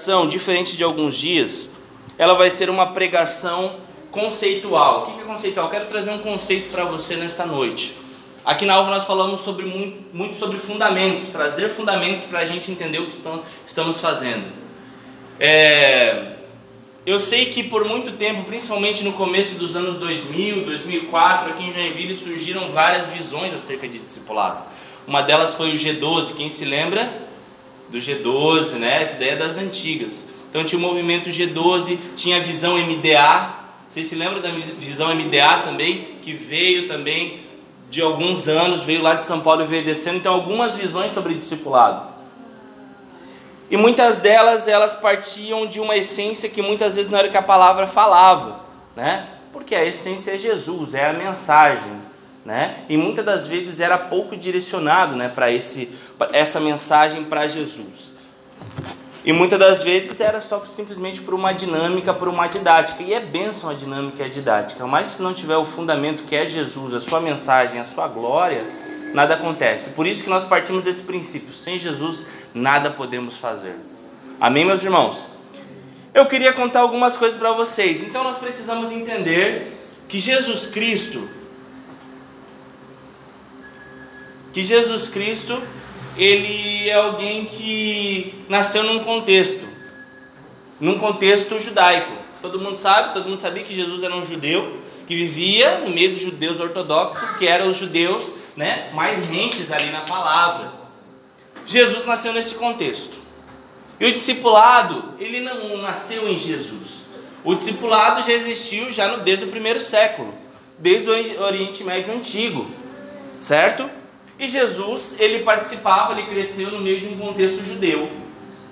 São diferente de alguns dias, ela vai ser uma pregação conceitual. O que é conceitual? Eu quero trazer um conceito para você nessa noite. Aqui na Alva nós falamos sobre muito, muito sobre fundamentos, trazer fundamentos para a gente entender o que estão, estamos fazendo. É, eu sei que por muito tempo, principalmente no começo dos anos 2000, 2004, aqui em Joinville surgiram várias visões acerca de discipulado. Uma delas foi o G12, quem se lembra do G12, né? Essa ideia das antigas. Então tinha o movimento G12, tinha a visão MDA. Vocês se lembram da visão MDA também, que veio também de alguns anos, veio lá de São Paulo e veio descendo. Então algumas visões sobre discipulado. E muitas delas elas partiam de uma essência que muitas vezes não era o que a palavra falava, né? Porque a essência é Jesus, é a mensagem, né? E muitas das vezes era pouco direcionado, né, para esse essa mensagem para Jesus. E muitas das vezes era só simplesmente por uma dinâmica, por uma didática. E é bênção a dinâmica e a didática. Mas se não tiver o fundamento que é Jesus, a sua mensagem, a sua glória, nada acontece. Por isso que nós partimos desse princípio: sem Jesus, nada podemos fazer. Amém, meus irmãos? Eu queria contar algumas coisas para vocês. Então, nós precisamos entender que Jesus Cristo, que Jesus Cristo, ele é alguém que nasceu num contexto, num contexto judaico. Todo mundo sabe, todo mundo sabia que Jesus era um judeu que vivia no meio dos judeus ortodoxos, que eram os judeus né, mais rentes ali na palavra. Jesus nasceu nesse contexto. E o discipulado, ele não nasceu em Jesus. O discipulado já existiu já no, desde o primeiro século, desde o Oriente Médio Antigo, certo? E Jesus, ele participava, ele cresceu no meio de um contexto judeu.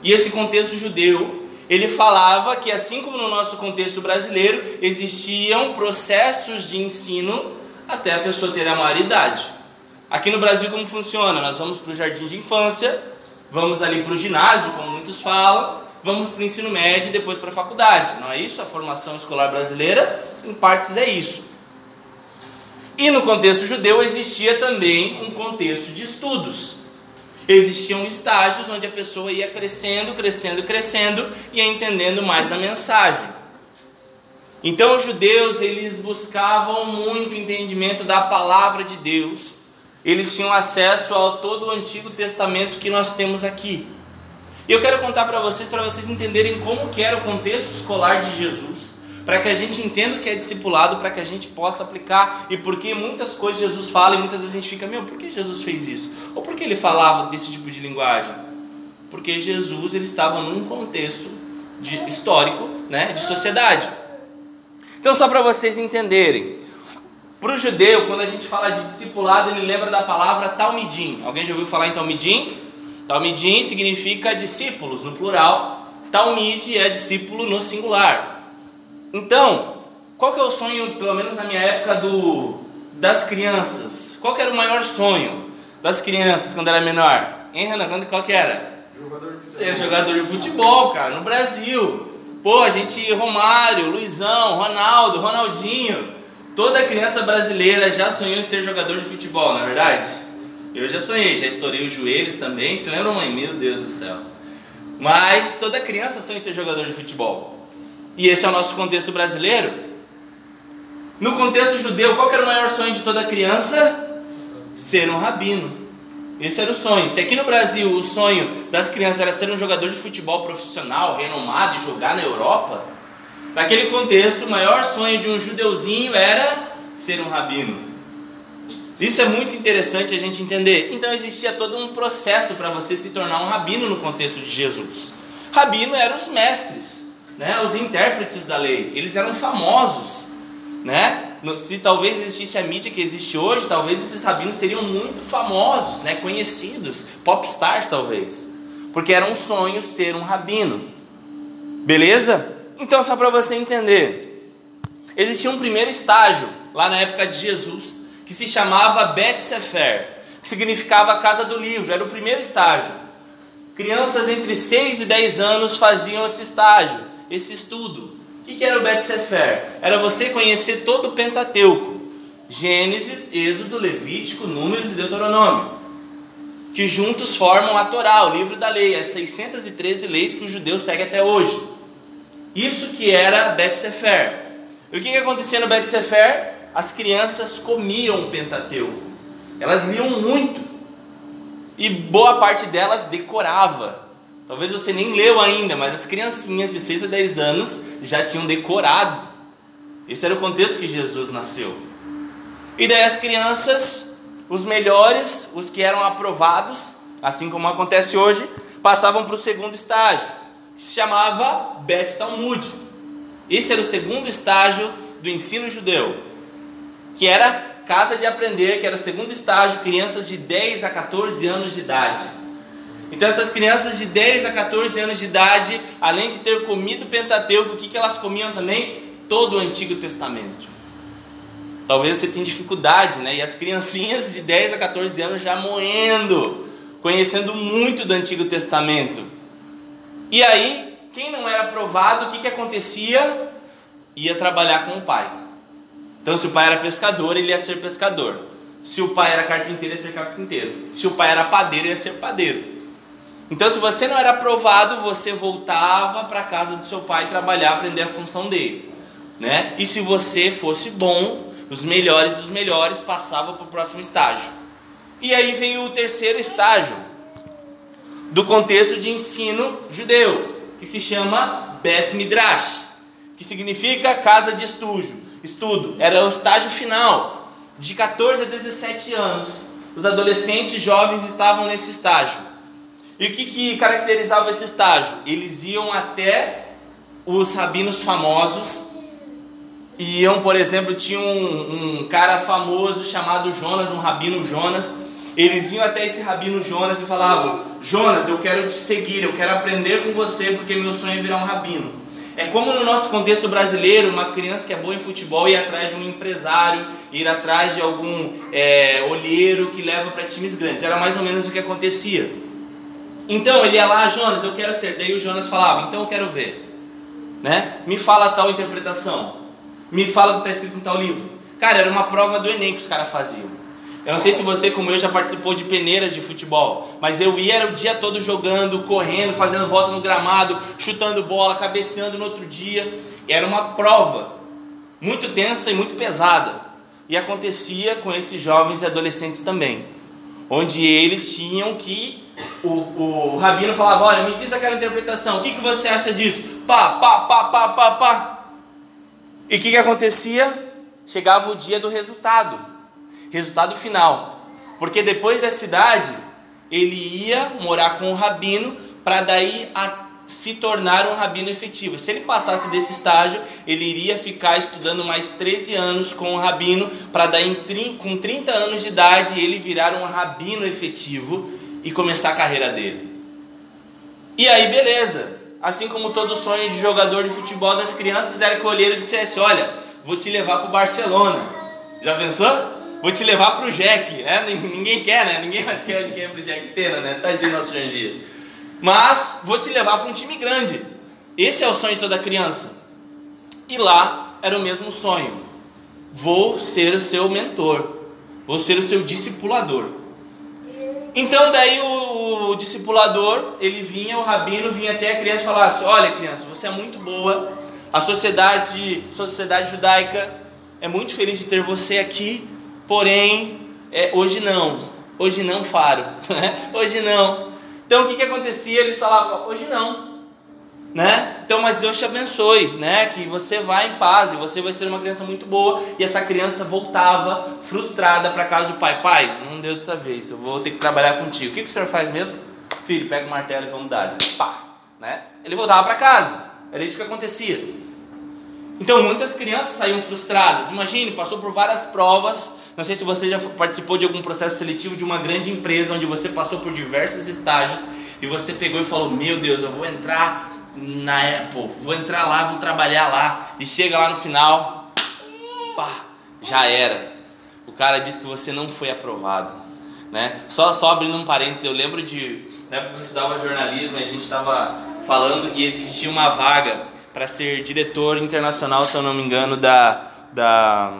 E esse contexto judeu, ele falava que assim como no nosso contexto brasileiro, existiam processos de ensino até a pessoa ter a maioridade. Aqui no Brasil, como funciona? Nós vamos para o jardim de infância, vamos ali para o ginásio, como muitos falam, vamos para o ensino médio e depois para a faculdade. Não é isso? A formação escolar brasileira, em partes, é isso. E no contexto judeu existia também um contexto de estudos. Existiam estágios onde a pessoa ia crescendo, crescendo, crescendo e entendendo mais da mensagem. Então os judeus, eles buscavam muito entendimento da palavra de Deus eles tinham acesso ao todo o Antigo Testamento que nós temos aqui. E eu quero contar para vocês, para vocês entenderem como que era o contexto escolar de Jesus, para que a gente entenda o que é discipulado, para que a gente possa aplicar e porque muitas coisas Jesus fala e muitas vezes a gente fica, meu, por que Jesus fez isso? Ou por que ele falava desse tipo de linguagem? Porque Jesus ele estava num contexto de, histórico, né, de sociedade. Então só para vocês entenderem, para o judeu, quando a gente fala de discipulado, ele lembra da palavra talmidim. Alguém já ouviu falar em talmidim? Talmidim significa discípulos no plural. Talmid é discípulo no singular. Então, qual que é o sonho, pelo menos na minha época, do, das crianças? Qual que era o maior sonho das crianças quando era menor? Hein, Renan? Qual que era? Jogador de Ser jogador de futebol, cara, no Brasil. Pô, a gente, Romário, Luizão, Ronaldo, Ronaldinho. Toda criança brasileira já sonhou em ser jogador de futebol, não é verdade? Eu já sonhei, já estourei os joelhos também. Você lembra, mãe? Meu Deus do céu. Mas toda criança sonha em ser jogador de futebol. E esse é o nosso contexto brasileiro. No contexto judeu, qual era o maior sonho de toda criança? Ser um rabino. Esse era o sonho. Se aqui no Brasil o sonho das crianças era ser um jogador de futebol profissional, renomado e jogar na Europa, Naquele contexto, o maior sonho de um judeuzinho era ser um rabino. Isso é muito interessante a gente entender. Então existia todo um processo para você se tornar um rabino no contexto de Jesus. Rabino eram os mestres, né? os intérpretes da lei. Eles eram famosos. Né? Se talvez existisse a mídia que existe hoje, talvez esses rabinos seriam muito famosos, né? conhecidos, popstars talvez. Porque era um sonho ser um rabino. Beleza? Então, só para você entender, existia um primeiro estágio lá na época de Jesus que se chamava Bet Sefer, que significava casa do livro, era o primeiro estágio. Crianças entre 6 e 10 anos faziam esse estágio, esse estudo. O que era o Bet Sefer? Era você conhecer todo o Pentateuco: Gênesis, Êxodo, Levítico, Números e Deuteronômio. que juntos formam a Torá, o livro da lei, as 613 leis que o judeu segue até hoje. Isso que era Bet Sefer. E o que, que acontecia no Bet Sefer? As crianças comiam o Pentateuco. Elas liam muito. E boa parte delas decorava. Talvez você nem leu ainda, mas as criancinhas de 6 a 10 anos já tinham decorado. Esse era o contexto que Jesus nasceu. E daí as crianças, os melhores, os que eram aprovados, assim como acontece hoje, passavam para o segundo estágio, que se chamava Bet Talmud. Esse era o segundo estágio do ensino judeu, que era casa de aprender, que era o segundo estágio, crianças de 10 a 14 anos de idade. Então essas crianças de 10 a 14 anos de idade, além de ter comido o Pentateuco, o que, que elas comiam também? Todo o Antigo Testamento. Talvez você tenha dificuldade, né? E as criancinhas de 10 a 14 anos já moendo, conhecendo muito do Antigo Testamento. E aí, quem não era aprovado, o que, que acontecia? Ia trabalhar com o pai. Então, se o pai era pescador, ele ia ser pescador. Se o pai era carpinteiro, ia ser carpinteiro. Se o pai era padeiro, ia ser padeiro. Então, se você não era aprovado, você voltava para casa do seu pai trabalhar, aprender a função dele, né? E se você fosse bom, os melhores dos melhores passavam para o próximo estágio. E aí vem o terceiro estágio do contexto de ensino judeu, que se chama Bet Midrash, que significa casa de estudo. Estudo era o estágio final, de 14 a 17 anos. Os adolescentes jovens estavam nesse estágio. E o que, que caracterizava esse estágio? Eles iam até os rabinos famosos. Iam, por exemplo, tinha um, um cara famoso chamado Jonas, um rabino Jonas. Eles iam até esse rabino Jonas e falavam: Jonas, eu quero te seguir, eu quero aprender com você porque meu sonho é virar um rabino. É como no nosso contexto brasileiro, uma criança que é boa em futebol ir atrás de um empresário, ir atrás de algum é, olheiro que leva para times grandes. Era mais ou menos o que acontecia. Então ele ia lá, Jonas, eu quero ser. Daí o Jonas falava, então eu quero ver. Né? Me fala tal interpretação. Me fala o que está escrito em tal livro. Cara, era uma prova do Enem que os caras faziam. Eu não sei se você, como eu, já participou de peneiras de futebol, mas eu ia era o dia todo jogando, correndo, fazendo volta no gramado, chutando bola, cabeceando no outro dia. Era uma prova muito tensa e muito pesada. E acontecia com esses jovens e adolescentes também, onde eles tinham que o, o rabino falava: Olha, me diz aquela interpretação, o que, que você acha disso? Pá, pá, pá, pá, pá, pá. E o que, que acontecia? Chegava o dia do resultado, resultado final. Porque depois da cidade, ele ia morar com o rabino para daí a se tornar um rabino efetivo. Se ele passasse desse estágio, ele iria ficar estudando mais 13 anos com o rabino, para daí com 30 anos de idade ele virar um rabino efetivo e começar a carreira dele. E aí, beleza. Assim como todo sonho de jogador de futebol das crianças era que o olheiro dissesse: Olha, vou te levar para o Barcelona. Já pensou? Vou te levar para o Jack. É, ninguém quer, né? Ninguém mais quer de quem é pro Jack. Pena, né? Tadinho nosso Joinville. Mas vou te levar para um time grande. Esse é o sonho de toda criança. E lá era o mesmo sonho. Vou ser o seu mentor. Vou ser o seu discipulador. Então daí o, o, discipulador, ele vinha, o rabino vinha até a criança e falava assim, olha criança, você é muito boa, a sociedade, sociedade judaica é muito feliz de ter você aqui, porém, é, hoje não, hoje não faro, hoje não. Então o que, que acontecia? Eles falavam, hoje não, né? Então, mas Deus te abençoe, né? Que você vá em paz e você vai ser uma criança muito boa. E essa criança voltava frustrada para casa do pai. Pai, não deu dessa vez, eu vou ter que trabalhar contigo. O que, que o senhor faz mesmo? Filho, pega o martelo e vamos dar. Pá, né? Ele voltava para casa. Era isso que acontecia. Então, muitas crianças saíam frustradas. Imagine, passou por várias provas. Não sei se você já participou de algum processo seletivo de uma grande empresa onde você passou por diversos estágios e você pegou e falou: Meu Deus, eu vou entrar na Apple, vou entrar lá, vou trabalhar lá. E chega lá no final, pá, já era. O cara disse que você não foi aprovado. Né? Só, só abrindo um parênteses, eu lembro de, na época que eu estudava jornalismo, a gente estava falando que existia uma vaga para ser diretor internacional, se eu não me engano, da, da,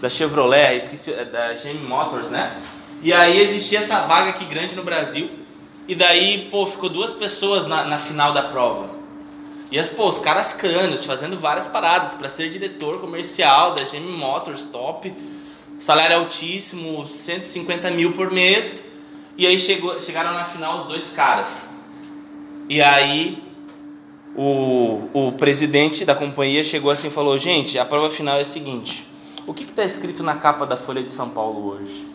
da Chevrolet, esqueci, da GM Motors, né? E aí existia essa vaga aqui grande no Brasil. E daí, pô, ficou duas pessoas na, na final da prova. E as, pô, os caras crânios fazendo várias paradas para ser diretor comercial da GM Motors, top. Salário altíssimo, 150 mil por mês. E aí chegou, chegaram na final os dois caras. E aí o, o presidente da companhia chegou assim e falou: Gente, a prova final é a seguinte. O que está escrito na capa da Folha de São Paulo hoje?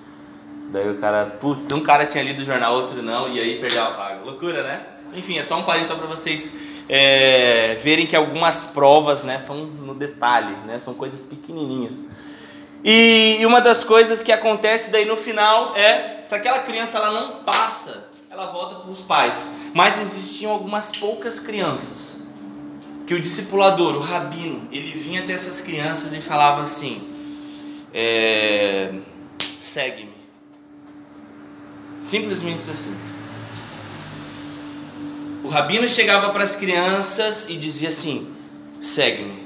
Daí o cara, putz, um cara tinha lido o jornal, outro não, e aí perdeu a vaga. Loucura, né? Enfim, é só um parênteses só para vocês é, verem que algumas provas né, são no detalhe, né, são coisas pequenininhas. E, e uma das coisas que acontece daí no final é, se aquela criança ela não passa, ela volta para os pais. Mas existiam algumas poucas crianças que o discipulador, o rabino, ele vinha até essas crianças e falava assim: é, segue-me. Simplesmente assim. O rabino chegava para as crianças e dizia assim: segue-me.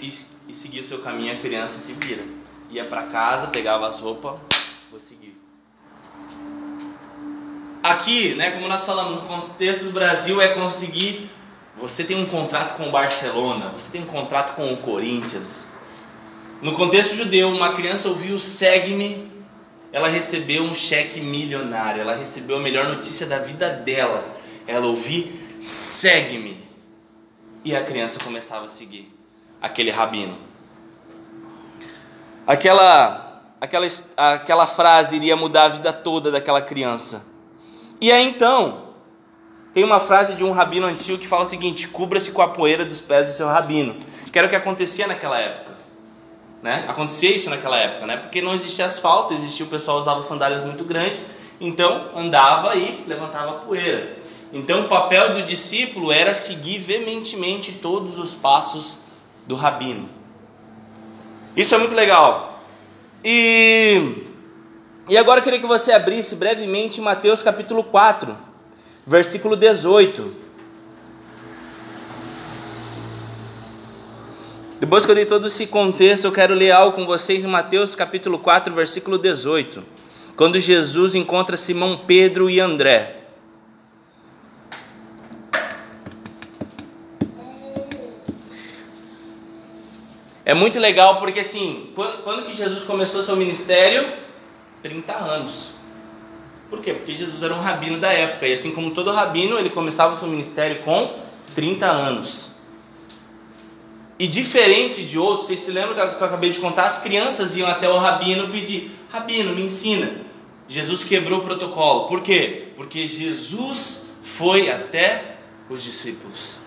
E, e seguia o seu caminho, a criança se vira. Ia para casa, pegava as roupas, vou seguir. Aqui, né, como nós falamos, no contexto do Brasil é conseguir. Você tem um contrato com o Barcelona, você tem um contrato com o Corinthians. No contexto judeu, uma criança ouviu segue-me ela recebeu um cheque milionário, ela recebeu a melhor notícia da vida dela. Ela ouviu, segue-me. E a criança começava a seguir aquele rabino. Aquela, aquela, aquela frase iria mudar a vida toda daquela criança. E aí então, tem uma frase de um rabino antigo que fala o seguinte: cubra-se com a poeira dos pés do seu rabino. Que era o que acontecia naquela época. Né? Acontecia isso naquela época, né? Porque não existia asfalto, existia o pessoal usava sandálias muito grandes, então andava e levantava poeira. Então o papel do discípulo era seguir veementemente todos os passos do rabino. Isso é muito legal. E e agora eu queria que você abrisse brevemente Mateus capítulo 4, versículo 18. Depois que eu dei todo esse contexto, eu quero ler algo com vocês em Mateus capítulo 4, versículo 18. Quando Jesus encontra Simão Pedro e André. É muito legal porque assim, quando, quando que Jesus começou seu ministério? 30 anos. Por quê? Porque Jesus era um rabino da época, e assim como todo rabino, ele começava seu ministério com 30 anos. E diferente de outros, vocês se lembram que eu acabei de contar? As crianças iam até o rabino pedir: Rabino, me ensina. Jesus quebrou o protocolo. Por quê? Porque Jesus foi até os discípulos.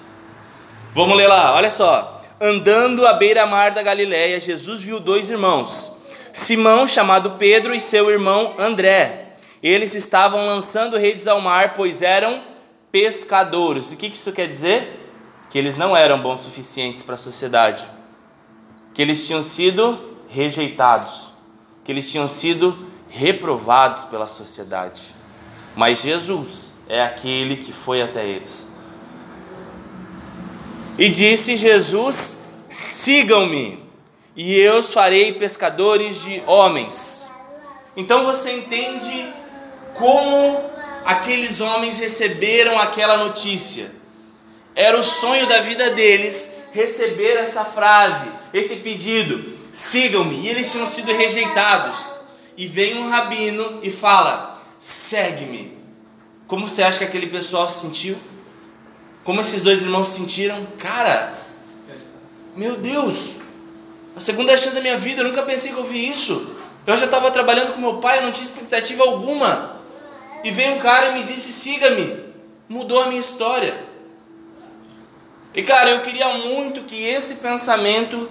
Vamos ler lá, olha só. Andando à beira-mar da Galiléia, Jesus viu dois irmãos, Simão, chamado Pedro, e seu irmão André. Eles estavam lançando redes ao mar, pois eram pescadores. O que isso quer dizer? Que eles não eram bons suficientes para a sociedade, que eles tinham sido rejeitados, que eles tinham sido reprovados pela sociedade. Mas Jesus é aquele que foi até eles. E disse Jesus: sigam-me, e eu os farei pescadores de homens. Então você entende como aqueles homens receberam aquela notícia era o sonho da vida deles receber essa frase, esse pedido: sigam-me. E eles tinham sido rejeitados. E vem um rabino e fala: segue-me. Como você acha que aquele pessoal se sentiu? Como esses dois irmãos se sentiram? Cara, meu Deus, a segunda chance da minha vida, eu nunca pensei que eu vi isso. Eu já estava trabalhando com meu pai, eu não tinha expectativa alguma. E vem um cara e me disse: siga-me. Mudou a minha história. E cara, eu queria muito que esse pensamento,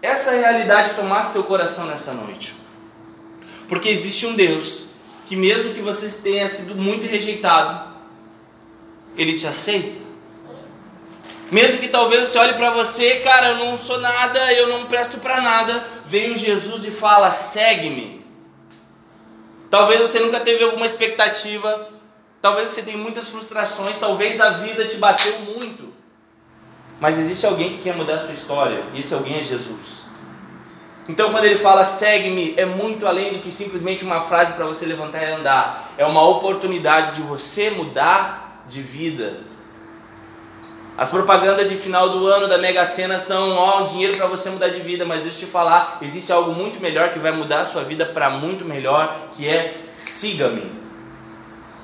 essa realidade tomasse seu coração nessa noite. Porque existe um Deus que, mesmo que você tenha sido muito rejeitado, Ele te aceita. Mesmo que talvez você olhe para você, cara, eu não sou nada, eu não presto para nada, vem o Jesus e fala: segue-me. Talvez você nunca teve alguma expectativa, talvez você tenha muitas frustrações, talvez a vida te bateu muito. Mas existe alguém que quer mudar a sua história, e esse alguém é Jesus. Então, quando ele fala segue-me, é muito além do que simplesmente uma frase para você levantar e andar. É uma oportunidade de você mudar de vida. As propagandas de final do ano da Mega Sena são ó, um dinheiro para você mudar de vida, mas deixa eu te falar, existe algo muito melhor que vai mudar a sua vida para muito melhor, que é siga-me.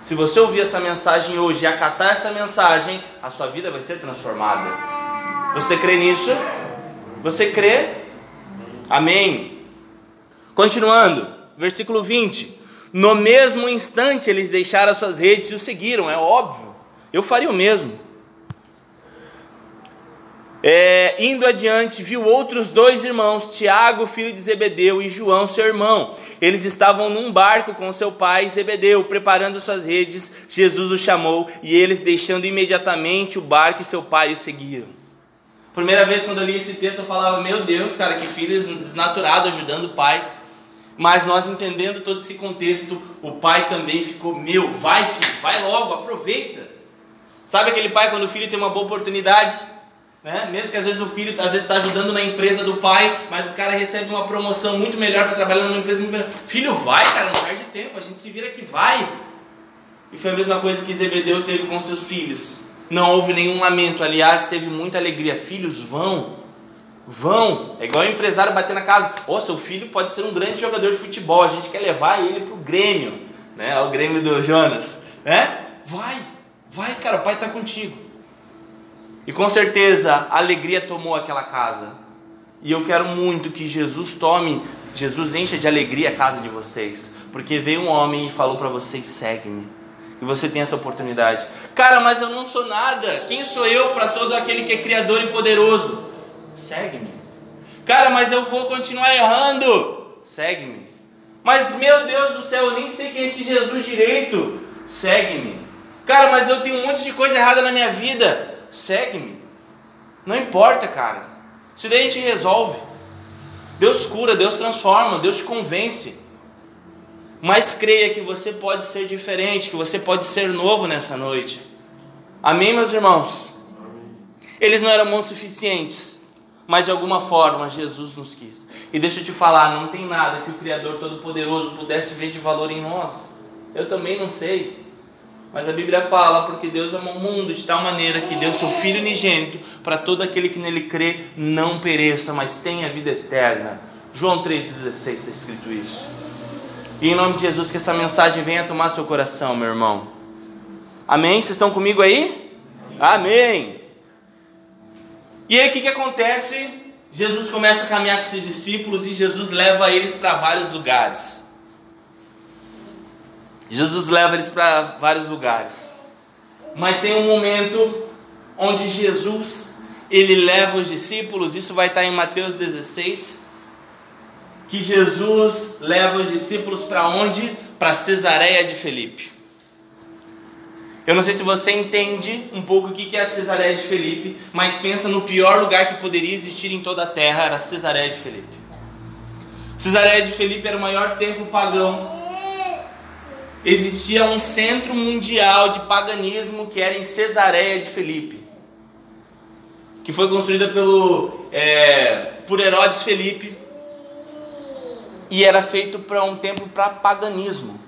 Se você ouvir essa mensagem hoje e acatar essa mensagem, a sua vida vai ser transformada. Você crê nisso? Você crê? Amém. Continuando, versículo 20. No mesmo instante eles deixaram as suas redes e o seguiram, é óbvio. Eu faria o mesmo. É, indo adiante, viu outros dois irmãos, Tiago, filho de Zebedeu, e João, seu irmão. Eles estavam num barco com seu pai Zebedeu, preparando suas redes. Jesus os chamou e eles, deixando imediatamente o barco e seu pai, o seguiram. Primeira vez quando eu li esse texto, eu falava: Meu Deus, cara, que filho desnaturado ajudando o pai. Mas nós entendendo todo esse contexto, o pai também ficou: Meu, vai, filho, vai logo, aproveita. Sabe aquele pai quando o filho tem uma boa oportunidade? Né? Mesmo que às vezes o filho às vezes está ajudando na empresa do pai, mas o cara recebe uma promoção muito melhor para trabalhar numa empresa muito melhor. Filho, vai, cara, não perde tempo, a gente se vira que vai. E foi a mesma coisa que Zebedeu teve com seus filhos. Não houve nenhum lamento, aliás, teve muita alegria. Filhos, vão, vão. É igual o empresário bater na casa. Ó, oh, seu filho pode ser um grande jogador de futebol, a gente quer levar ele pro Grêmio, né? O Grêmio do Jonas, né? Vai, vai, cara, o pai está contigo. E com certeza a alegria tomou aquela casa. E eu quero muito que Jesus tome, Jesus encha de alegria a casa de vocês, porque veio um homem e falou para vocês: segue-me. E você tem essa oportunidade. Cara, mas eu não sou nada. Quem sou eu para todo aquele que é criador e poderoso? Segue-me. Cara, mas eu vou continuar errando. Segue-me. Mas meu Deus do céu, eu nem sei quem é esse Jesus direito. Segue-me. Cara, mas eu tenho um monte de coisa errada na minha vida segue-me. Não importa, cara. Isso daí a gente resolve. Deus cura, Deus transforma, Deus te convence. Mas creia que você pode ser diferente, que você pode ser novo nessa noite. Amém, meus irmãos? Eles não eram bons suficientes, mas de alguma forma Jesus nos quis. E deixa eu te falar, não tem nada que o Criador Todo-Poderoso pudesse ver de valor em nós. Eu também não sei. Mas a Bíblia fala porque Deus amou o mundo de tal maneira que deu seu Filho unigênito para todo aquele que nele crê não pereça, mas tenha vida eterna. João 3,16 está escrito isso. E em nome de Jesus, que essa mensagem venha tomar seu coração, meu irmão. Amém? Vocês estão comigo aí? Amém. E aí o que, que acontece? Jesus começa a caminhar com seus discípulos e Jesus leva eles para vários lugares. Jesus leva eles para vários lugares. Mas tem um momento onde Jesus ele leva os discípulos, isso vai estar em Mateus 16, que Jesus leva os discípulos para onde? Para Cesareia de Felipe. Eu não sei se você entende um pouco o que é a Cesareia de Felipe, mas pensa no pior lugar que poderia existir em toda a terra, era Cesareia de Felipe. Cesareia de Felipe era o maior templo pagão existia um centro mundial de paganismo que era em Cesareia de Felipe, que foi construída pelo, é, por Herodes Felipe e era feito para um templo para paganismo.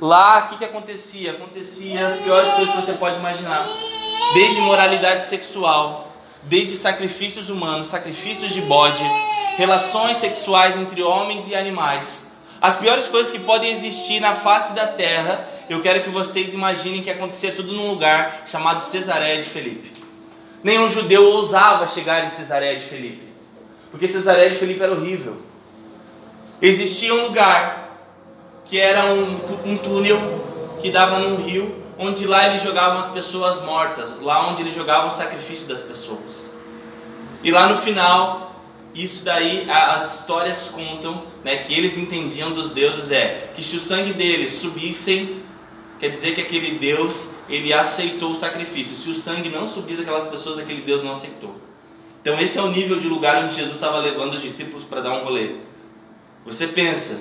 Lá, o que, que acontecia? Acontecia as piores coisas que você pode imaginar. Desde moralidade sexual, desde sacrifícios humanos, sacrifícios de bode, relações sexuais entre homens e animais, as piores coisas que podem existir na face da terra, eu quero que vocês imaginem que acontecia tudo num lugar chamado Cesareia de Felipe. Nenhum judeu ousava chegar em Cesareia de Felipe, porque Cesareia de Felipe era horrível. Existia um lugar que era um, um túnel que dava num rio, onde lá eles jogavam as pessoas mortas, lá onde eles jogavam o sacrifício das pessoas. E lá no final, isso daí as histórias contam, né, que eles entendiam dos deuses é que se o sangue deles subissem, quer dizer que aquele Deus ele aceitou o sacrifício. Se o sangue não subisse daquelas pessoas, aquele Deus não aceitou. Então esse é o nível de lugar onde Jesus estava levando os discípulos para dar um rolê. Você pensa,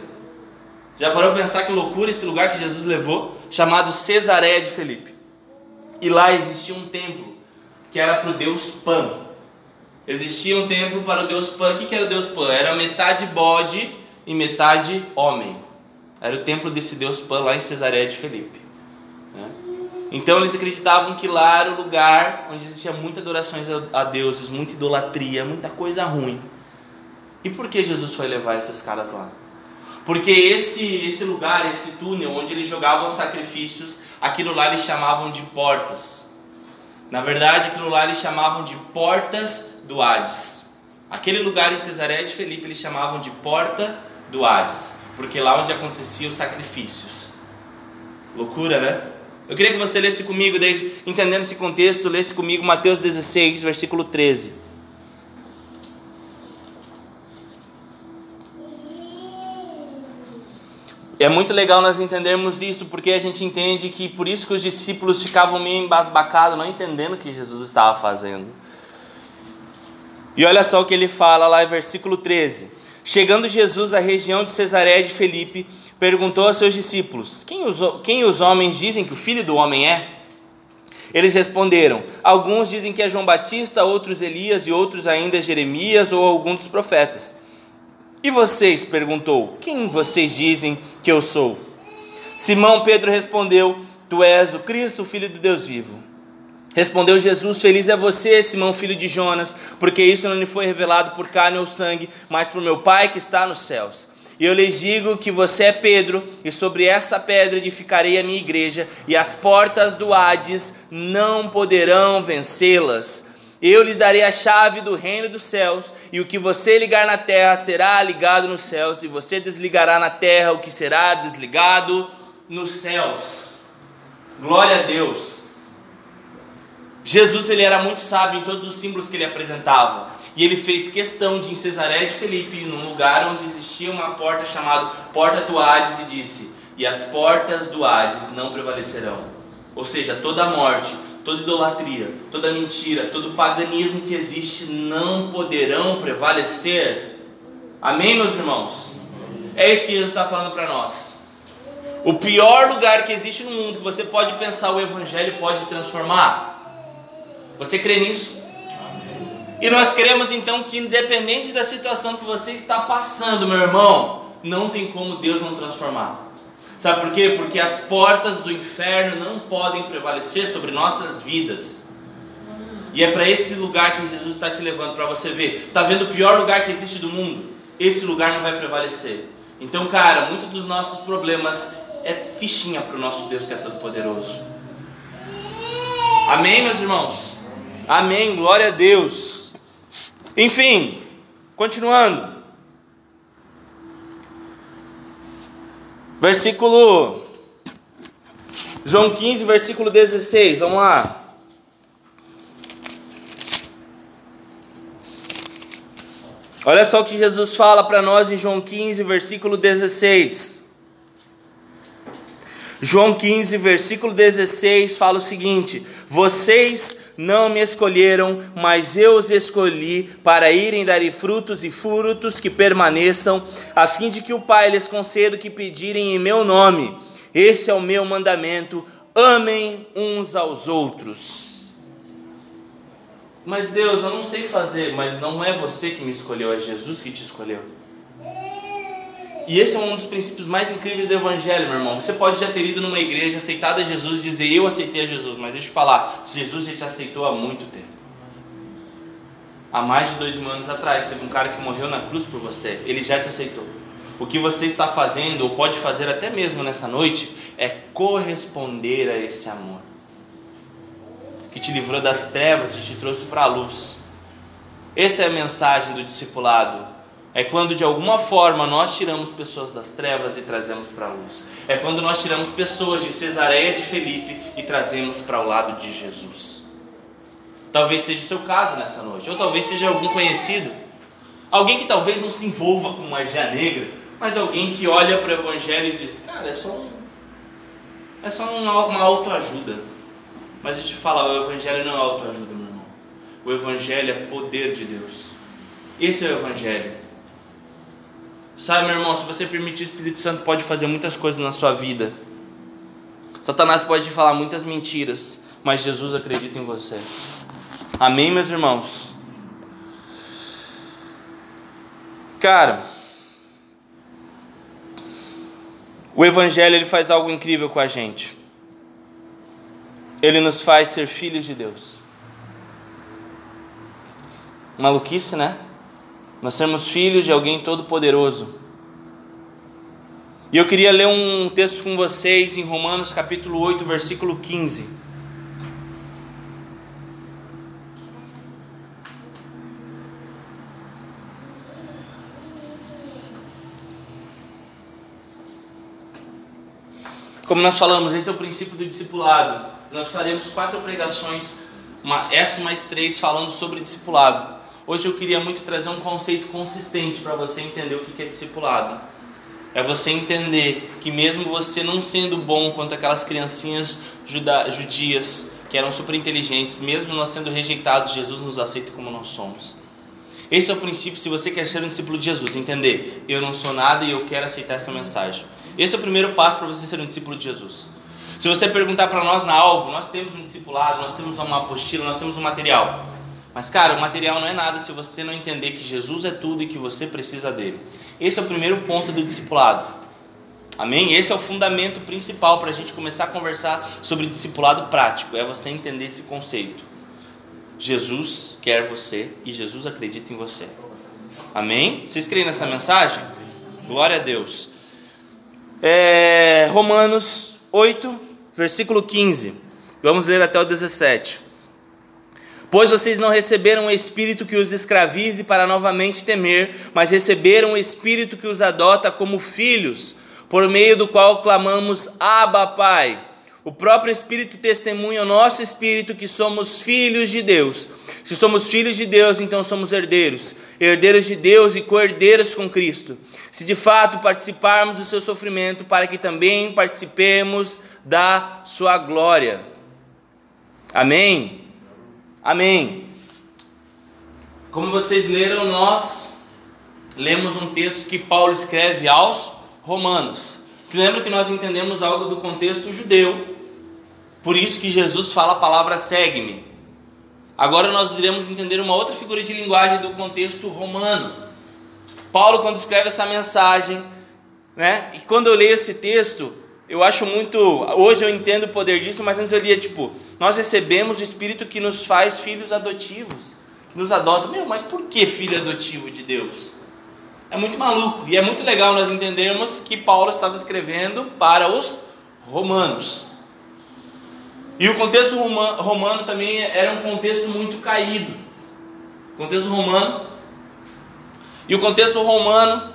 já parou para pensar que loucura esse lugar que Jesus levou, chamado Cesareia de Felipe. E lá existia um templo que era para o Deus Pan. Existia um templo para o deus Pan. O que era o deus Pan? Era metade bode e metade homem. Era o templo desse deus Pan lá em Cesareia de Felipe. Né? Então eles acreditavam que lá era o lugar onde existia muita adorações a deuses, muita idolatria, muita coisa ruim. E por que Jesus foi levar esses caras lá? Porque esse, esse lugar, esse túnel onde eles jogavam sacrifícios, aquilo lá eles chamavam de portas. Na verdade, aquilo lá eles chamavam de portas do Hades. Aquele lugar em Cesareia de Felipe eles chamavam de porta do Hades, porque lá onde aconteciam os sacrifícios. Loucura, né? Eu queria que você lesse comigo, entendendo esse contexto, lesse comigo Mateus 16, versículo 13. É muito legal nós entendermos isso, porque a gente entende que por isso que os discípulos ficavam meio embasbacados, não entendendo o que Jesus estava fazendo. E olha só o que ele fala lá em versículo 13. Chegando Jesus à região de Cesareia de Felipe, perguntou aos seus discípulos: quem os, quem os homens dizem que o filho do homem é? Eles responderam: Alguns dizem que é João Batista, outros Elias e outros ainda Jeremias ou algum dos profetas. E vocês? perguntou: Quem vocês dizem que eu sou? Simão Pedro respondeu: Tu és o Cristo, o Filho do Deus vivo. Respondeu Jesus: Feliz é você, Simão, filho de Jonas, porque isso não lhe foi revelado por carne ou sangue, mas por meu Pai que está nos céus. E eu lhes digo que você é Pedro, e sobre essa pedra edificarei a minha igreja, e as portas do Hades não poderão vencê-las. Eu lhe darei a chave do reino dos céus, e o que você ligar na terra será ligado nos céus, e você desligará na terra o que será desligado nos céus. Glória a Deus. Jesus ele era muito sábio em todos os símbolos que ele apresentava. E ele fez questão de em Cesareia de Felipe, num lugar onde existia uma porta chamada Porta do Hades, e disse: E as portas do Hades não prevalecerão. Ou seja, toda a morte, toda idolatria, toda mentira, todo paganismo que existe não poderão prevalecer. Amém, meus irmãos? É isso que Jesus está falando para nós. O pior lugar que existe no mundo que você pode pensar o Evangelho pode transformar. Você crê nisso? E nós cremos então que, independente da situação que você está passando, meu irmão, não tem como Deus não transformar. Sabe por quê? Porque as portas do inferno não podem prevalecer sobre nossas vidas. E é para esse lugar que Jesus está te levando para você ver. Tá vendo o pior lugar que existe do mundo? Esse lugar não vai prevalecer. Então, cara, muitos dos nossos problemas é fichinha para o nosso Deus que é todo poderoso. Amém, meus irmãos? Amém. Glória a Deus. Enfim, continuando. Versículo João 15, versículo 16. Vamos lá. Olha só o que Jesus fala para nós em João 15, versículo 16. João 15, versículo 16 fala o seguinte: Vocês não me escolheram, mas eu os escolhi para irem dar frutos e frutos que permaneçam, a fim de que o Pai lhes conceda o que pedirem em meu nome. Esse é o meu mandamento: amem uns aos outros. Mas Deus, eu não sei fazer, mas não é você que me escolheu, é Jesus que te escolheu. E esse é um dos princípios mais incríveis do Evangelho, meu irmão. Você pode já ter ido numa igreja, aceitado a Jesus, dizer eu aceitei a Jesus, mas deixa eu falar, Jesus já te aceitou há muito tempo. Há mais de dois mil anos atrás, teve um cara que morreu na cruz por você, ele já te aceitou. O que você está fazendo, ou pode fazer até mesmo nessa noite, é corresponder a esse amor que te livrou das trevas e te trouxe para a luz. Essa é a mensagem do discipulado é quando de alguma forma nós tiramos pessoas das trevas e trazemos para a luz. É quando nós tiramos pessoas de Cesareia de Felipe e trazemos para o lado de Jesus. Talvez seja o seu caso nessa noite, ou talvez seja algum conhecido. Alguém que talvez não se envolva com magia negra, mas alguém que olha para o Evangelho e diz: Cara, é só um. É só uma, uma autoajuda. Mas eu te falar, o Evangelho não é autoajuda, meu irmão. O Evangelho é poder de Deus. Esse é o Evangelho. Sabe, meu irmão, se você permitir, o Espírito Santo pode fazer muitas coisas na sua vida. Satanás pode te falar muitas mentiras, mas Jesus acredita em você. Amém, meus irmãos? cara, o Evangelho ele faz algo incrível com a gente. Ele nos faz ser filhos de Deus. Maluquice, né? Nós somos filhos de alguém todo-poderoso. E eu queria ler um texto com vocês em Romanos capítulo 8, versículo 15. Como nós falamos, esse é o princípio do discipulado. Nós faremos quatro pregações, uma, essa mais três, falando sobre discipulado. Hoje eu queria muito trazer um conceito consistente para você entender o que é discipulado. É você entender que mesmo você não sendo bom quanto aquelas criancinhas juda, judias que eram super inteligentes, mesmo nós sendo rejeitados, Jesus nos aceita como nós somos. Esse é o princípio se você quer ser um discípulo de Jesus, entender, eu não sou nada e eu quero aceitar essa mensagem. Esse é o primeiro passo para você ser um discípulo de Jesus. Se você perguntar para nós na Alvo, nós temos um discipulado, nós temos uma apostila, nós temos um material. Mas, cara, o material não é nada se você não entender que Jesus é tudo e que você precisa dele. Esse é o primeiro ponto do discipulado. Amém? Esse é o fundamento principal para a gente começar a conversar sobre discipulado prático. É você entender esse conceito. Jesus quer você e Jesus acredita em você. Amém? Vocês creem nessa mensagem? Glória a Deus é, Romanos 8, versículo 15. Vamos ler até o 17. Pois vocês não receberam o espírito que os escravize para novamente temer, mas receberam o espírito que os adota como filhos, por meio do qual clamamos: Abba, Pai. O próprio Espírito testemunha ao nosso espírito que somos filhos de Deus. Se somos filhos de Deus, então somos herdeiros, herdeiros de Deus e co-herdeiros com Cristo. Se de fato participarmos do seu sofrimento, para que também participemos da sua glória. Amém? Amém. Como vocês leram, nós lemos um texto que Paulo escreve aos Romanos. Se lembra que nós entendemos algo do contexto judeu, por isso que Jesus fala a palavra segue-me. Agora nós iremos entender uma outra figura de linguagem do contexto romano. Paulo, quando escreve essa mensagem, né? E quando eu leio esse texto, eu acho muito. Hoje eu entendo o poder disso, mas antes eu lia tipo: nós recebemos o Espírito que nos faz filhos adotivos, que nos adota. Meu, mas por que filho adotivo de Deus? É muito maluco e é muito legal nós entendermos que Paulo estava escrevendo para os romanos. E o contexto romano também era um contexto muito caído. O contexto romano. E o contexto romano,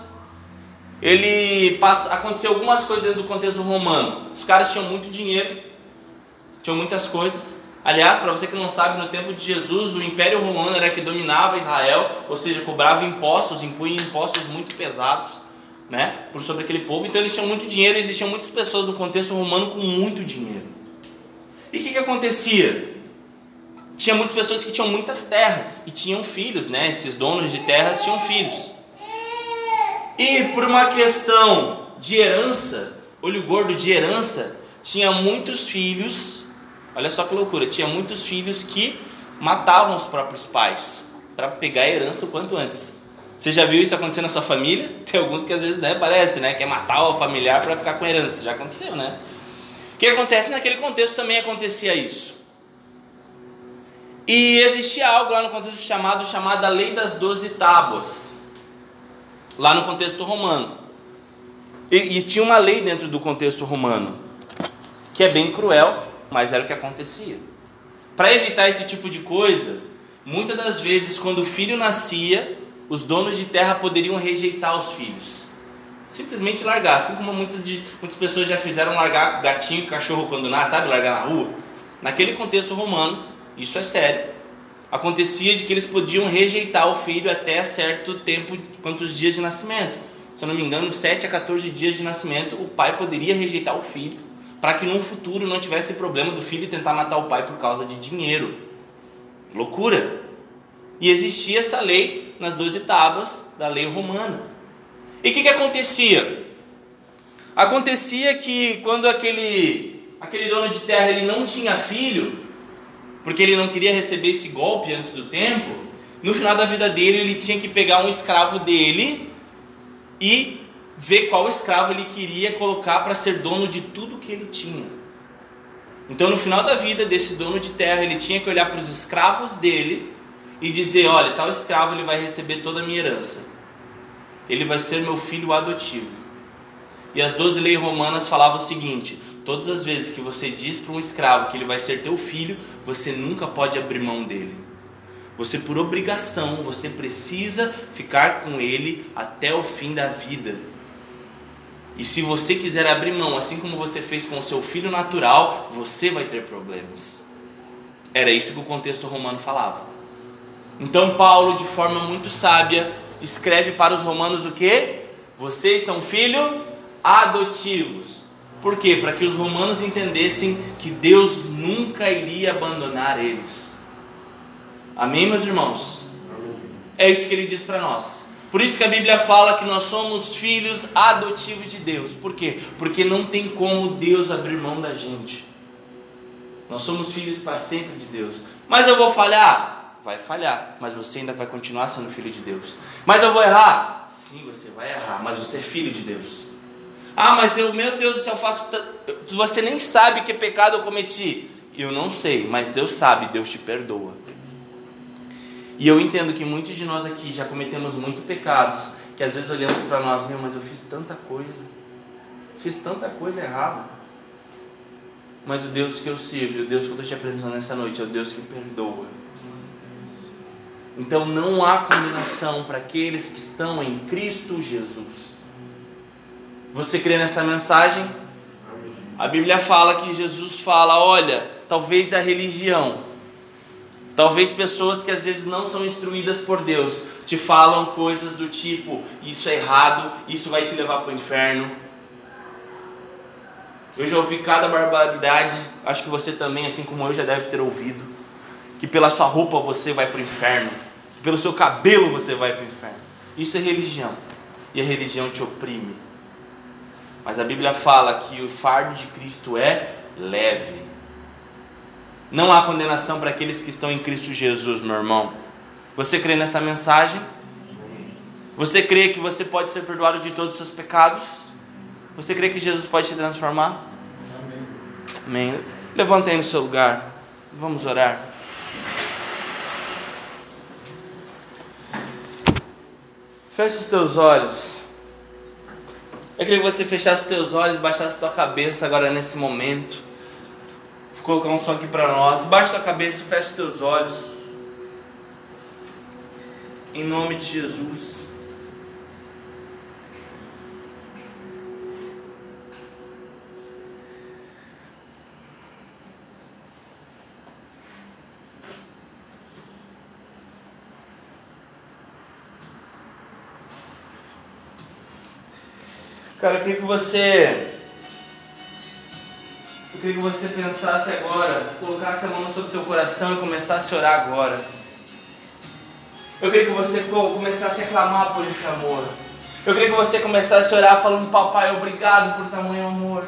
ele passa, aconteceu algumas coisas dentro do contexto romano. Os caras tinham muito dinheiro, tinham muitas coisas. Aliás, para você que não sabe, no tempo de Jesus, o Império Romano era que dominava Israel, ou seja, cobrava impostos, impunha impostos muito pesados, né, por sobre aquele povo. Então eles tinham muito dinheiro, existiam muitas pessoas no contexto romano com muito dinheiro. E o que, que acontecia? Tinha muitas pessoas que tinham muitas terras e tinham filhos, né? Esses donos de terras tinham filhos. E por uma questão de herança, olho gordo de herança, tinha muitos filhos. Olha só que loucura, tinha muitos filhos que matavam os próprios pais para pegar a herança o quanto antes. Você já viu isso acontecer na sua família? Tem alguns que às vezes né, parece, né? Quer matar o familiar para ficar com a herança. Já aconteceu, né? que acontece? Naquele contexto também acontecia isso. E existia algo lá no contexto chamado chamada Lei das Doze Tábuas, lá no contexto romano. E, e tinha uma lei dentro do contexto romano, que é bem cruel, mas era o que acontecia. Para evitar esse tipo de coisa, muitas das vezes, quando o filho nascia, os donos de terra poderiam rejeitar os filhos simplesmente largar. Assim como muitas, de, muitas pessoas já fizeram largar gatinho cachorro quando nasce, sabe? Largar na rua. Naquele contexto romano, isso é sério. Acontecia de que eles podiam rejeitar o filho até certo tempo, quantos dias de nascimento. Se eu não me engano, 7 a 14 dias de nascimento, o pai poderia rejeitar o filho, para que no futuro não tivesse problema do filho tentar matar o pai por causa de dinheiro. Loucura! E existia essa lei nas 12 tábuas da lei romana. E o que, que acontecia? Acontecia que quando aquele, aquele dono de terra ele não tinha filho, porque ele não queria receber esse golpe antes do tempo, no final da vida dele ele tinha que pegar um escravo dele e ver qual escravo ele queria colocar para ser dono de tudo que ele tinha. Então, no final da vida desse dono de terra, ele tinha que olhar para os escravos dele e dizer: Olha, tal escravo ele vai receber toda a minha herança, ele vai ser meu filho adotivo. E as 12 leis romanas falavam o seguinte: todas as vezes que você diz para um escravo que ele vai ser teu filho, você nunca pode abrir mão dele. Você, por obrigação, você precisa ficar com ele até o fim da vida. E se você quiser abrir mão, assim como você fez com o seu filho natural, você vai ter problemas. Era isso que o contexto romano falava. Então Paulo, de forma muito sábia, escreve para os romanos o que? Vocês são filhos adotivos. Por quê? Para que os romanos entendessem que Deus nunca iria abandonar eles. Amém, meus irmãos? É isso que ele diz para nós. Por isso que a Bíblia fala que nós somos filhos adotivos de Deus. Por quê? Porque não tem como Deus abrir mão da gente. Nós somos filhos para sempre de Deus. Mas eu vou falhar? Vai falhar, mas você ainda vai continuar sendo filho de Deus. Mas eu vou errar? Sim, você vai errar, mas você é filho de Deus. Ah, mas eu, meu Deus do céu, faço. Você nem sabe que pecado eu cometi. Eu não sei, mas Deus sabe, Deus te perdoa. E eu entendo que muitos de nós aqui já cometemos muitos pecados, que às vezes olhamos para nós, meu, mas eu fiz tanta coisa, fiz tanta coisa errada. Mas o Deus que eu sirvo, o Deus que eu estou te apresentando nessa noite, é o Deus que perdoa. Então não há condenação para aqueles que estão em Cristo Jesus. Você crê nessa mensagem? A Bíblia fala que Jesus fala: olha, talvez da religião, Talvez pessoas que às vezes não são instruídas por Deus te falam coisas do tipo: isso é errado, isso vai te levar para o inferno. Eu já ouvi cada barbaridade, acho que você também, assim como eu, já deve ter ouvido: que pela sua roupa você vai para o inferno, que pelo seu cabelo você vai para o inferno. Isso é religião, e a religião te oprime. Mas a Bíblia fala que o fardo de Cristo é leve. Não há condenação para aqueles que estão em Cristo Jesus, meu irmão. Você crê nessa mensagem? Você crê que você pode ser perdoado de todos os seus pecados? Você crê que Jesus pode te transformar? Amém. Amém. Levanta aí no seu lugar. Vamos orar. Feche os teus olhos. Eu queria que você fechasse teus olhos, baixasse tua cabeça agora nesse momento. Vou colocar um som aqui para nós. Baixa tua cabeça, fecha os teus olhos. Em nome de Jesus. Cara, eu queria que você eu queria que você pensasse agora, colocasse a mão sobre o teu coração e começasse a orar agora. Eu queria que você começasse a clamar por esse amor. Eu queria que você começasse a orar falando, papai, obrigado por tamanho amor.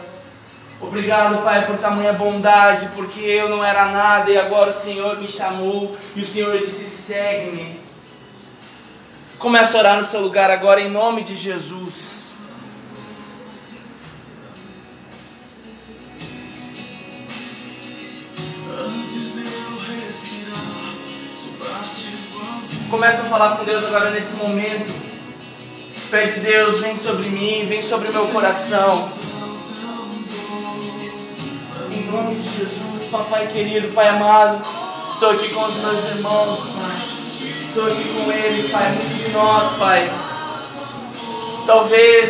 Obrigado, Pai, por tamanha bondade, porque eu não era nada e agora o Senhor me chamou e o Senhor disse: segue-me. Comece a orar no seu lugar agora em nome de Jesus. Começa a falar com Deus agora nesse momento. Pede Deus, vem sobre mim, vem sobre o meu coração. Em nome de Jesus, papai querido, pai amado, estou aqui com os meus irmãos, pai. Estou aqui com eles, pai, muitos de nós, pai. Talvez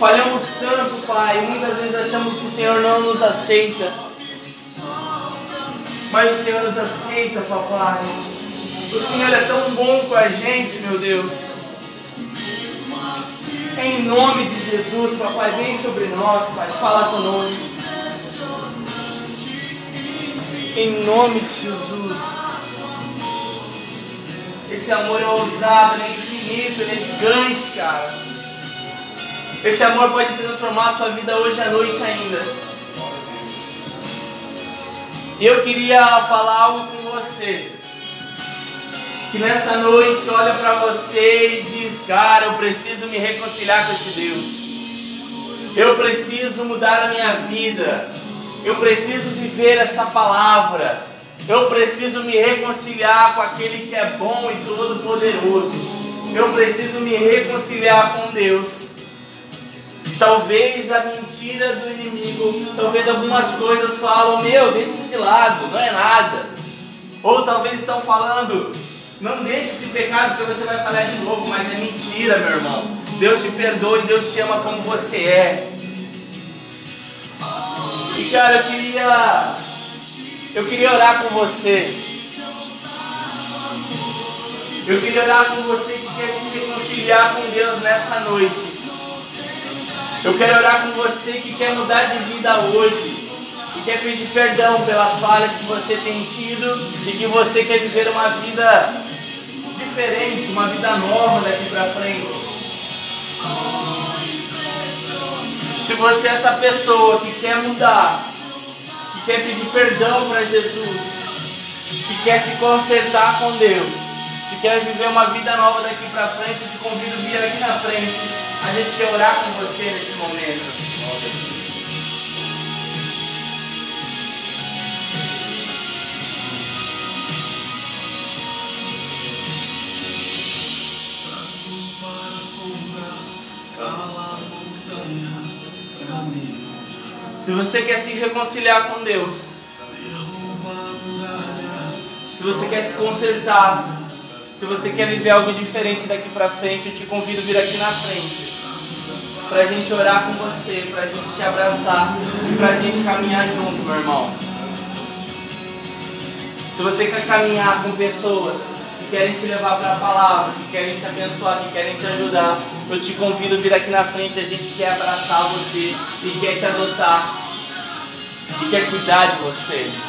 falhamos tanto, pai, muitas vezes achamos que o Senhor não nos aceita. Mas o Senhor nos aceita, papai. O Senhor é tão bom com a gente, meu Deus. Em nome de Jesus, papai, vem sobre nós, Pai, fala conosco. Em nome de Jesus. Esse amor é ousado, ele é infinito, ele é gigante, cara. Esse amor pode transformar a sua vida hoje à noite ainda. E eu queria falar algo com você. Que nessa noite olha para você e diz: Cara, eu preciso me reconciliar com esse Deus. Eu preciso mudar a minha vida. Eu preciso viver essa palavra. Eu preciso me reconciliar com aquele que é bom e todo-poderoso. Eu preciso me reconciliar com Deus. Talvez a mentira do inimigo, talvez algumas coisas falam, meu, deixa de lado, não é nada. Ou talvez estão falando, não deixe esse pecado porque você vai falhar de novo, mas é mentira, meu irmão. Deus te perdoa e Deus te ama como você é. E cara, eu queria. Eu queria orar com você. Eu queria orar com você que quer se reconciliar com Deus nessa noite. Eu quero orar com você que quer mudar de vida hoje. Que quer pedir perdão pelas falhas que você tem tido e que você quer viver uma vida diferente, uma vida nova daqui para frente. Se você é essa pessoa que quer mudar, que quer pedir perdão para Jesus, que quer se consertar com Deus, que quer viver uma vida nova daqui para frente, te convido a vir aqui na frente. A gente quer orar com você nesse momento. Se você quer se reconciliar com Deus, se você quer se consertar, se você quer viver algo diferente daqui para frente, eu te convido a vir aqui na frente. Para a gente orar com você, para a gente te abraçar e para a gente caminhar junto, meu irmão. Se você quer caminhar com pessoas que querem te levar para a palavra, que querem te abençoar, que querem te ajudar, eu te convido a vir aqui na frente. A gente quer abraçar você e quer te adotar e quer cuidar de você.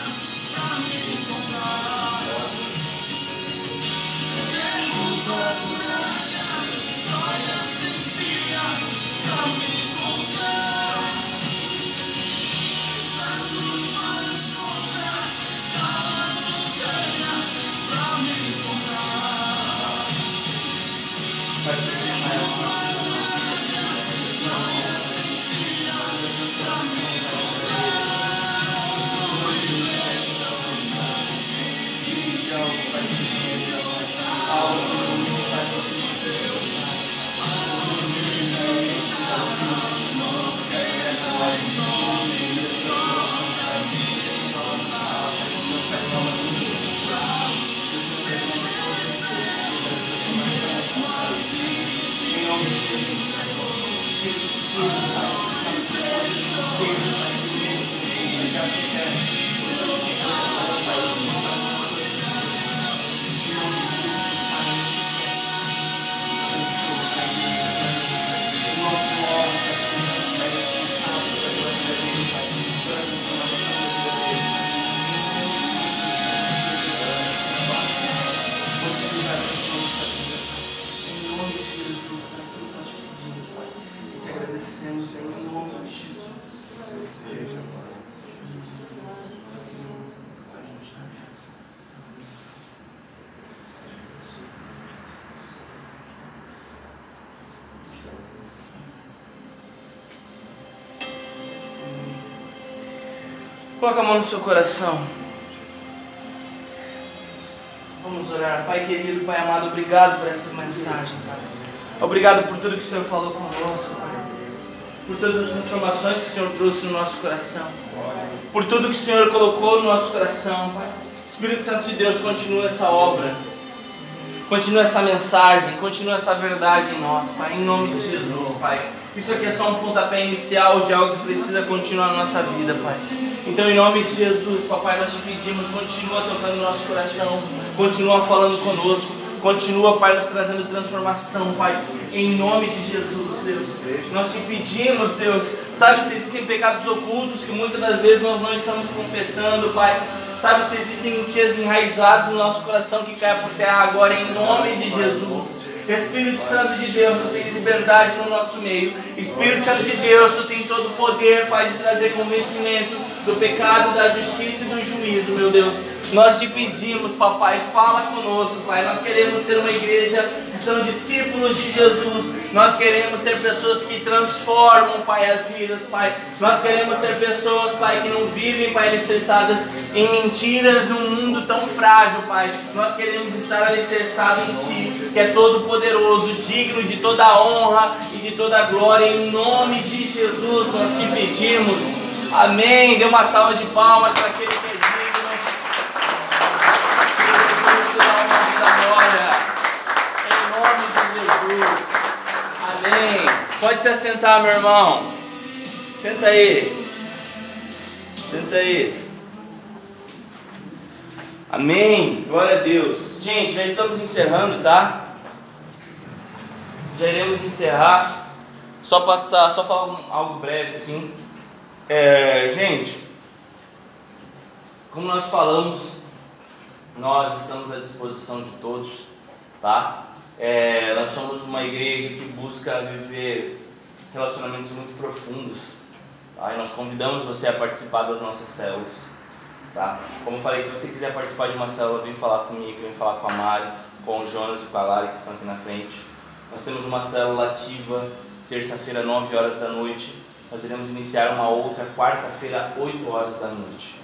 Coloca a mão no seu coração. Vamos orar. Pai querido, Pai amado, obrigado por essa mensagem, Pai. Obrigado por tudo que o Senhor falou conosco, Pai. Por todas as transformações que o Senhor trouxe no nosso coração. Por tudo que o Senhor colocou no nosso coração, Pai. Espírito Santo de Deus, continua essa obra. Continua essa mensagem, continua essa verdade em nós, Pai. Em nome de Jesus, Pai. Isso aqui é só um pontapé inicial de algo que precisa continuar na nossa vida, Pai. Então, em nome de Jesus, papai, nós te pedimos, continua tocando no nosso coração, continua falando conosco, continua, Pai, nos trazendo transformação, Pai, em nome de Jesus, Deus. Nós te pedimos, Deus, sabe se existem pecados ocultos que muitas das vezes nós não estamos confessando, Pai. Sabe se existem mentiras enraizadas no nosso coração que caia por terra agora, em nome de Jesus. Espírito Santo de Deus, tu tens liberdade no nosso meio. Espírito Santo de Deus, tu tens todo o poder, Pai, de trazer convencimento do pecado, da justiça e do juízo, meu Deus. Nós te pedimos, papai, fala conosco, pai. Nós queremos ser uma igreja que são discípulos de Jesus. Nós queremos ser pessoas que transformam, pai, as vidas, pai. Nós queremos ser pessoas, pai, que não vivem, pai, alicerçadas em mentiras num mundo tão frágil, pai. Nós queremos estar alicerçados em ti, que é todo poderoso, digno de toda honra e de toda glória. Em nome de Jesus nós te pedimos. Amém. Dê uma salva de palmas para aquele que é digno. Em nome de Jesus. Amém. Pode se assentar, meu irmão. Senta aí. Senta aí. Amém. Glória a Deus. Gente, já estamos encerrando, tá? Já iremos encerrar. Só passar, só falar algo breve assim. É, gente, como nós falamos, nós estamos à disposição de todos, tá? É, nós somos uma igreja que busca viver relacionamentos muito profundos, tá? E nós convidamos você a participar das nossas células, tá? Como eu falei, se você quiser participar de uma célula, vem falar comigo, vem falar com a Mari, com o Jonas e com a Lara que estão aqui na frente. Nós temos uma célula ativa, terça-feira, 9 horas da noite. Nós iremos iniciar uma outra quarta-feira, 8 horas da noite.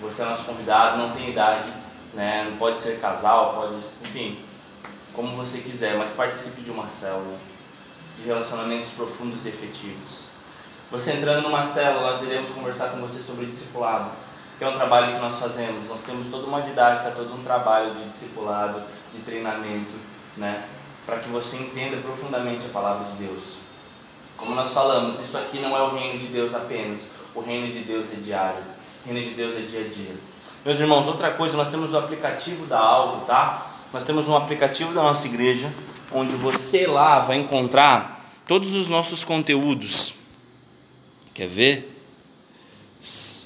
Você é nosso convidado, não tem idade, né? não pode ser casal, pode, enfim, como você quiser, mas participe de uma célula de relacionamentos profundos e efetivos. Você entrando numa célula, nós iremos conversar com você sobre discipulado, que é um trabalho que nós fazemos. Nós temos toda uma didática, todo um trabalho de discipulado, de treinamento, né? para que você entenda profundamente a palavra de Deus. Como nós falamos, isso aqui não é o reino de Deus apenas, o reino de Deus é diário, o reino de Deus é dia a dia. Meus irmãos, outra coisa, nós temos o aplicativo da Alvo, tá? Nós temos um aplicativo da nossa igreja, onde você lá vai encontrar todos os nossos conteúdos. Quer ver?